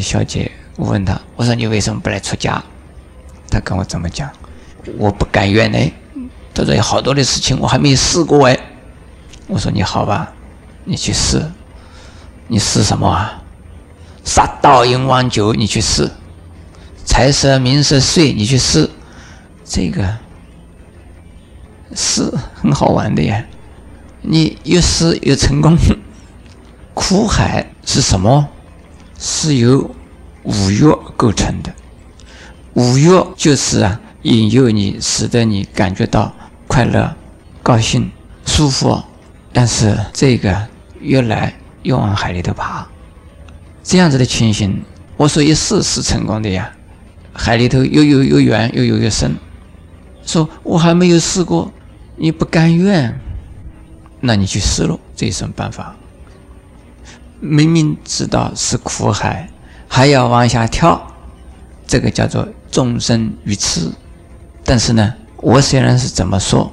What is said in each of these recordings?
小姐，我问她，我说你为什么不来出家？她跟我怎么讲，我不甘愿呢。她说有好多的事情我还没试过哎。我说你好吧，你去试。你试什么啊？杀盗淫妄酒，你去试；财色名食睡，你去试。这个是很好玩的呀。你越试越成功。苦海是什么？是由五欲构成的。五欲就是啊，引诱你，使得你感觉到快乐、高兴、舒服。但是这个越来越往海里头爬，这样子的情形，我说一试是成功的呀。海里头又有又远又有又深。说我还没有试过，你不甘愿，那你去试喽，这有什么办法？明明知道是苦海，还要往下跳，这个叫做众生愚痴。但是呢，我虽然是怎么说，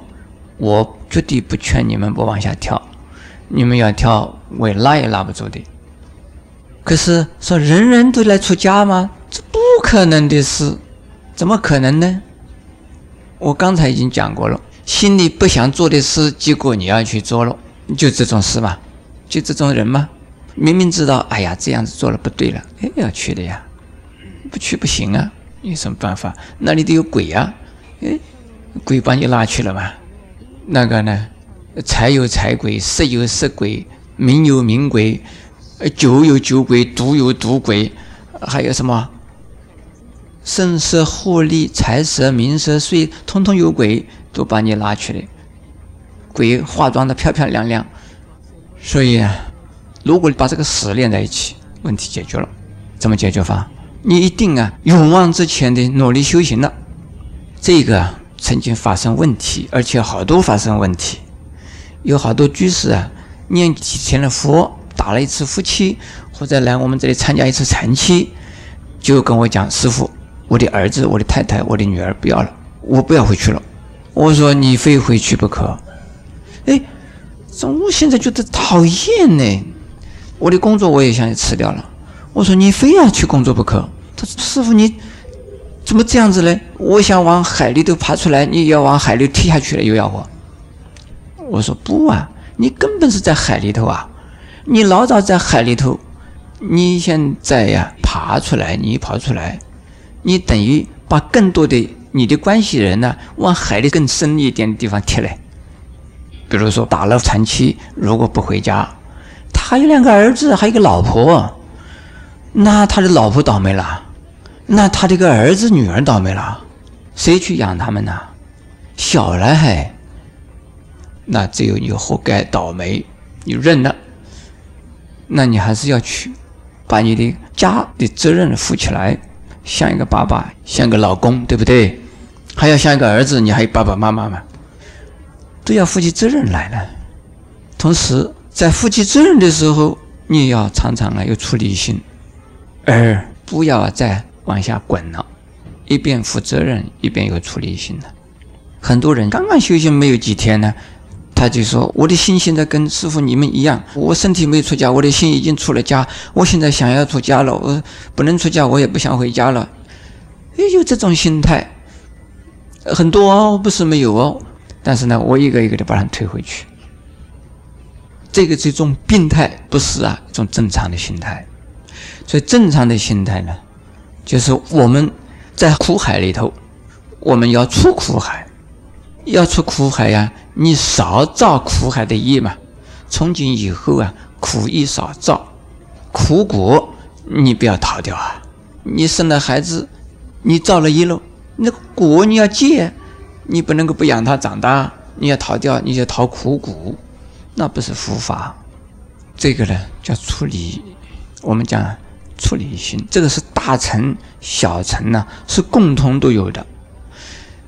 我绝对不劝你们不往下跳，你们要跳，我拉也拉不住的。可是说人人都来出家吗？这不可能的事，怎么可能呢？我刚才已经讲过了，心里不想做的事，结果你要去做了，就这种事嘛，就这种人嘛？明明知道，哎呀，这样子做了不对了，哎，要去的呀，不去不行啊，有什么办法？那里都有鬼啊，哎，鬼把你拉去了嘛？那个呢，财有财鬼，色有色鬼，名有名鬼，酒有酒鬼，毒有毒鬼，还有什么？声色获利，财色名色睡，通通有鬼，都把你拉去了。鬼化妆的漂漂亮亮，所以啊，如果你把这个死连在一起，问题解决了。怎么解决法？你一定啊，勇往直前的努力修行了。这个曾经发生问题，而且好多发生问题，有好多居士啊，念几天的佛，打了一次夫妻，或者来我们这里参加一次禅期，就跟我讲，师傅。我的儿子，我的太太，我的女儿不要了，我不要回去了。我说你非回去不可。哎，这我现在觉得讨厌呢。我的工作我也想辞掉了。我说你非要去工作不可。他说师傅你怎么这样子呢？我想往海里头爬出来，你要往海里踢下去了，又要我。我说不啊，你根本是在海里头啊，你老早在海里头，你现在呀爬出来，你爬出来。你等于把更多的你的关系人呢往海里更深一点的地方踢嘞。比如说打了长期，如果不回家，还有两个儿子，还有一个老婆，那他的老婆倒霉了，那他这个儿子女儿倒霉了，谁去养他们呢？小了还，那只有你活该倒霉，你认了，那你还是要去把你的家的责任负起来。像一个爸爸，像个老公，对不对？还要像一个儿子，你还有爸爸妈妈嘛？都要负起责任来了。同时，在负起责任的时候，你要常常啊有处理心，而不要再往下滚了。一边负责任，一边有处理心了。很多人刚刚修行没有几天呢。他就说：“我的心现在跟师傅你们一样，我身体没出家，我的心已经出了家。我现在想要出家了，我不能出家，我也不想回家了。也有这种心态，很多哦，不是没有哦。但是呢，我一个一个的把他推回去。这个是一种病态，不是啊，一种正常的心态。所以正常的心态呢，就是我们在苦海里头，我们要出苦海。”要出苦海呀，你少造苦海的业嘛。从今以后啊，苦业少造，苦果你不要逃掉啊。你生了孩子，你造了业了，那个果你要戒，你不能够不养他长大，你要逃掉，你就逃苦果，那不是佛法。这个呢叫处理，我们讲处理心，这个是大乘小乘呢是共同都有的。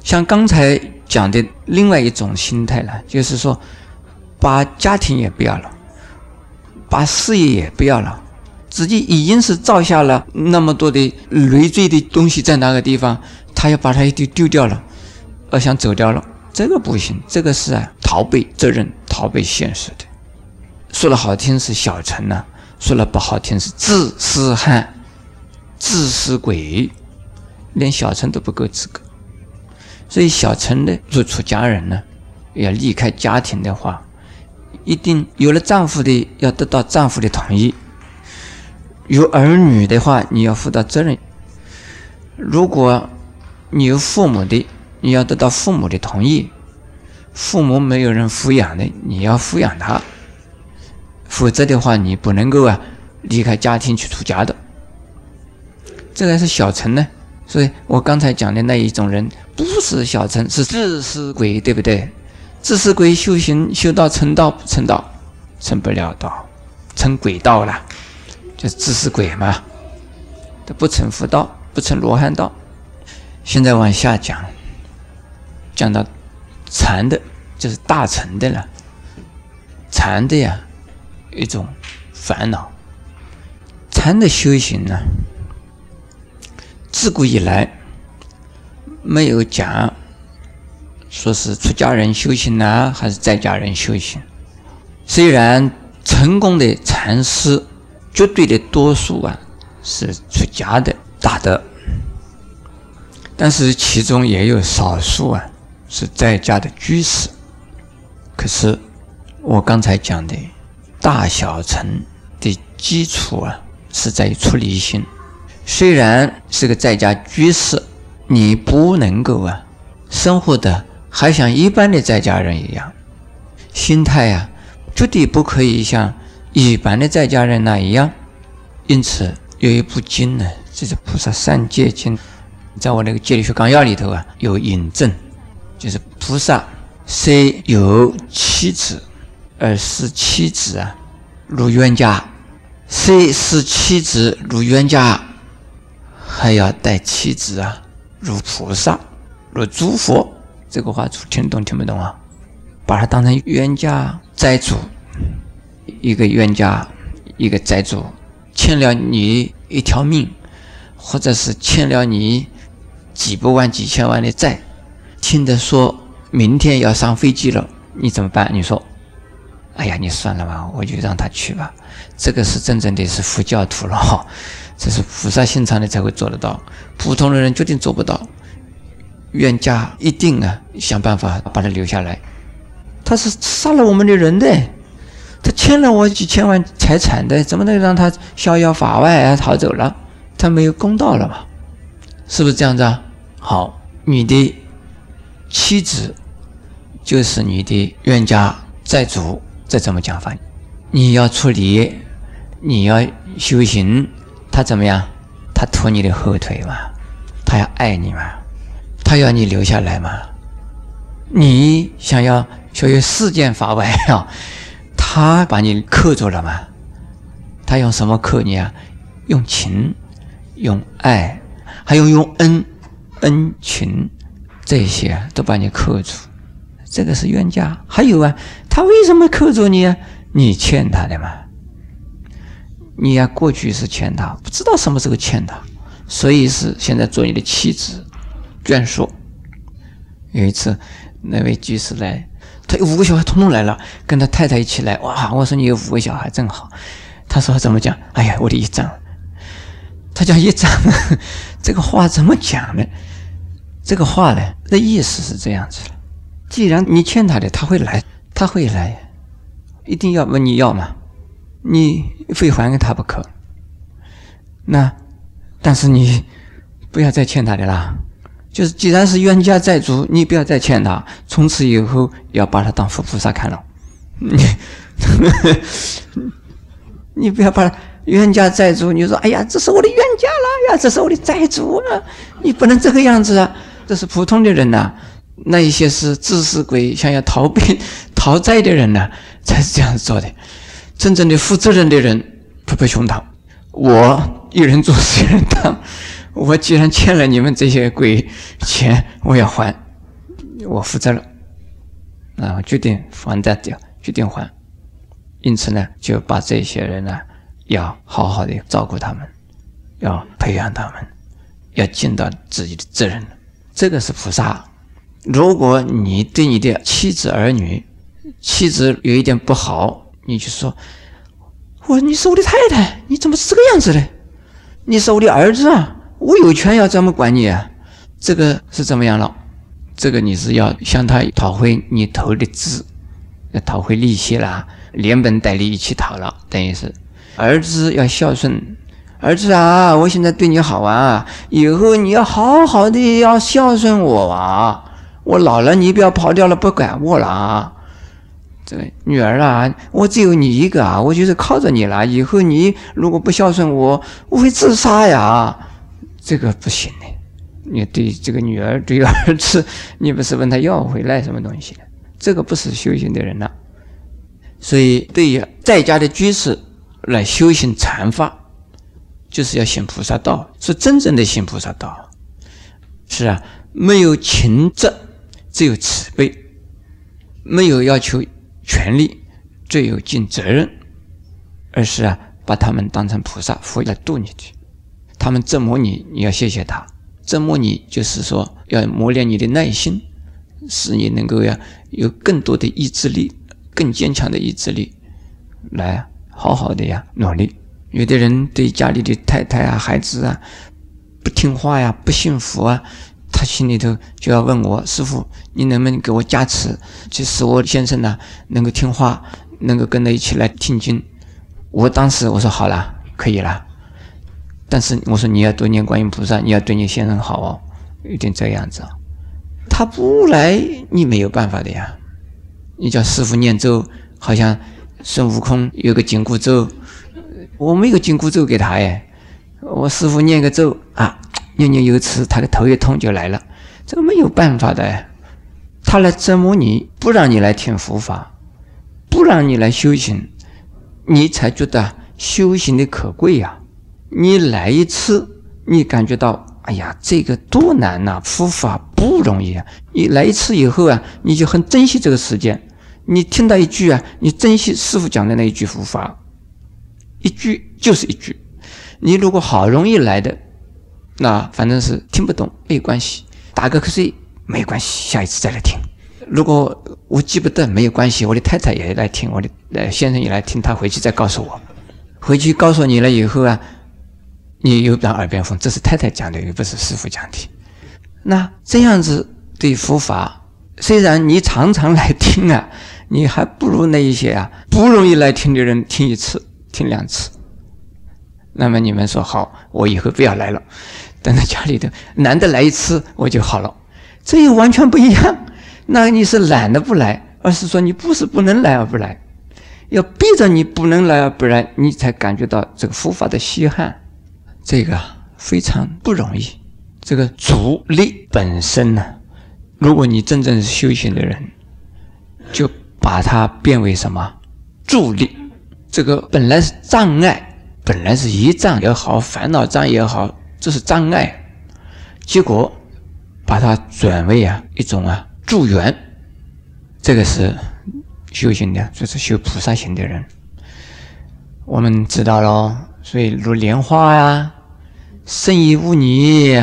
像刚才讲的另外一种心态呢，就是说，把家庭也不要了，把事业也不要了，自己已经是造下了那么多的累赘的东西在那个地方，他要把它一丢丢掉了，而想走掉了，这个不行，这个是啊逃避责任、逃避现实的。说了好听是小乘呢，说了不好听是自私汉。自私鬼，连小乘都不够资格。所以小乘的做出家人呢，要离开家庭的话，一定有了丈夫的要得到丈夫的同意；有儿女的话，你要负到责任。如果你有父母的，你要得到父母的同意。父母没有人抚养的，你要抚养他，否则的话，你不能够啊离开家庭去出家的。这个是小乘呢，所以我刚才讲的那一种人不是小乘，是自私鬼，对不对？自私鬼修行修到成道不成道，成不了道，成鬼道了，就是自私鬼嘛，他不成佛道，不成罗汉道。现在往下讲，讲到。禅的，就是大乘的了。禅的呀，一种烦恼。禅的修行呢，自古以来没有讲说是出家人修行呢，还是在家人修行。虽然成功的禅师，绝对的多数啊是出家的大德，但是其中也有少数啊。是在家的居士，可是我刚才讲的大小乘的基础啊，是在于出离心。虽然是个在家居士，你不能够啊，生活的还像一般的在家人一样，心态呀，绝对不可以像一般的在家人那一样。因此有一部经呢，就是《菩萨三戒经》，在我那个戒律学纲要里头啊，有引证。就是菩萨虽有妻子，而视妻子啊如冤家；虽视妻子如冤家，还要待妻子啊如菩萨、如诸佛。这个话听懂听不懂啊？把他当成冤家债主，一个冤家，一个债主，欠了你一条命，或者是欠了你几百万、几千万的债。听着说明天要上飞机了，你怎么办？你说，哎呀，你算了吧，我就让他去吧。这个是真正的是佛教徒了哈，这是菩萨心肠的才会做得到，普通的人绝对做不到。冤家一定啊想办法把他留下来。他是杀了我们的人的，他欠了我几千万财产的，怎么能让他逍遥法外啊逃走了？他没有公道了嘛？是不是这样子啊？好，女的。妻子就是你的冤家债主，这怎么讲法？你要处理，你要修行，他怎么样？他拖你的后腿嘛？他要爱你嘛？他要你留下来嘛？你想要学习世间法外啊？他把你克住了嘛？他用什么克你啊？用情，用爱，还有用恩，恩情。这些都把你扣住，这个是冤家。还有啊，他为什么扣住你啊？你欠他的嘛。你呀，过去是欠他，不知道什么时候欠他，所以是现在做你的妻子、眷属。有一次，那位居士来，他有五个小孩，通通来了，跟他太太一起来。哇，我说你有五个小孩，正好。他说怎么讲？哎呀，我的一丈。他讲一丈，这个话怎么讲呢？这个话呢，的意思是这样子的：既然你欠他的，他会来，他会来，一定要问你要嘛，你非还给他不可。那，但是你不要再欠他的啦。就是既然是冤家债主，你不要再欠他，从此以后要把他当佛菩萨看了。你，你不要把冤家债主，你说哎呀，这是我的冤家了呀，这是我的债主啊，你不能这个样子啊。这是普通的人呐，那一些是自私鬼，想要逃避 逃债的人呢，才是这样做的。真正的负责任的人不背胸膛，我一人做事一人当。我既然欠了你们这些鬼钱，我要还，我负责了，啊，决定还债掉，决定还。因此呢，就把这些人呢，要好好的照顾他们，要培养他们，要尽到自己的责任。这个是菩萨。如果你对你的妻子儿女，妻子有一点不好，你就说：“我你是我的太太，你怎么是这个样子呢？你是我的儿子啊，我有权要怎么管你啊？这个是怎么样了？这个你是要向他讨回你投的资，要讨回利息啦，连本带利一起讨了，等于是儿子要孝顺。儿子啊，我现在对你好啊，以后你要好好的要孝顺我啊。我老了，你不要跑掉了，不管我了啊。这个女儿啊，我只有你一个啊，我就是靠着你了。以后你如果不孝顺我，我会自杀呀。这个不行的。你对这个女儿、对儿子，你不是问他要回来什么东西的？这个不是修行的人了。所以，对于在家的居士来修行禅法，就是要行菩萨道，是真正的行菩萨道。是啊，没有情执，只有慈悲；没有要求权利，只有尽责任。而是啊，把他们当成菩萨，佛来度你去。他们折磨你，你要谢谢他。折磨你，就是说要磨练你的耐心，使你能够呀有更多的意志力，更坚强的意志力，来好好的呀努力。有的人对家里的太太啊、孩子啊不听话呀、不幸福啊，他心里头就要问我师傅，你能不能给我加持，就使我先生呢能够听话，能够跟着一起来听经。我当时我说好了，可以了。但是我说你要多念观音菩萨，你要对你先生好哦，有点这样子。他不来，你没有办法的呀。你叫师傅念咒，好像孙悟空有个紧箍咒，我没有紧箍咒给他哎。我师傅念个咒啊，念念有词，他的头一痛就来了，这个没有办法的。他来折磨你，不让你来听佛法，不让你来修行，你才觉得修行的可贵呀。你来一次，你感觉到，哎呀，这个多难呐！佛法不容易啊！你来一次以后啊，你就很珍惜这个时间。你听到一句啊，你珍惜师傅讲的那一句佛法，一句就是一句。你如果好容易来的，那反正是听不懂没关系，打个瞌睡没关系，下一次再来听。如果我记不得没有关系，我的太太也来听，我的呃先生也来听，他回去再告诉我。回去告诉你了以后啊。你又当耳边风，这是太太讲的，又不是师傅讲的。那这样子对佛法，虽然你常常来听啊，你还不如那一些啊不容易来听的人听一次、听两次。那么你们说好，我以后不要来了，等到家里头，难得来一次我就好了。这又完全不一样。那你是懒得不来，而是说你不是不能来而不来，要逼着你不能来而不来，你才感觉到这个佛法的稀罕。这个非常不容易，这个阻力本身呢，如果你真正是修行的人，就把它变为什么助力？这个本来是障碍，本来是一障也好，烦恼障也好，这是障碍，结果把它转为啊一种啊助缘，这个是修行的，就是修菩萨行的人，我们知道喽。所以如莲花呀。生于污泥，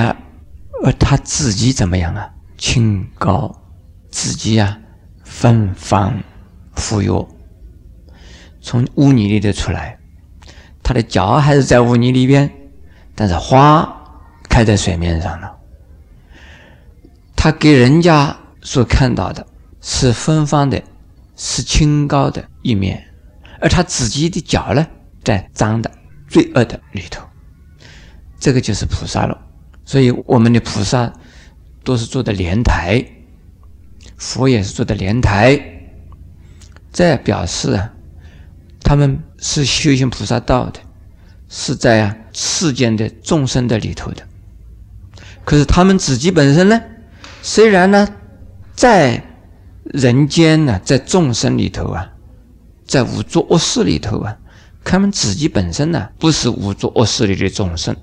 而他自己怎么样啊？清高，自己啊，芬芳馥郁，从污泥里头出来，他的脚还是在污泥里边，但是花开在水面上了。他给人家所看到的是芬芳的，是清高的一面，而他自己的脚呢，在脏的、罪恶的里头。这个就是菩萨了，所以我们的菩萨都是做的莲台，佛也是做的莲台，这表示啊，他们是修行菩萨道的，是在啊世间的众生的里头的。可是他们自己本身呢，虽然呢在人间呢，在众生里头啊，在五浊恶世里头啊，他们自己本身呢不是五浊恶世里的众生。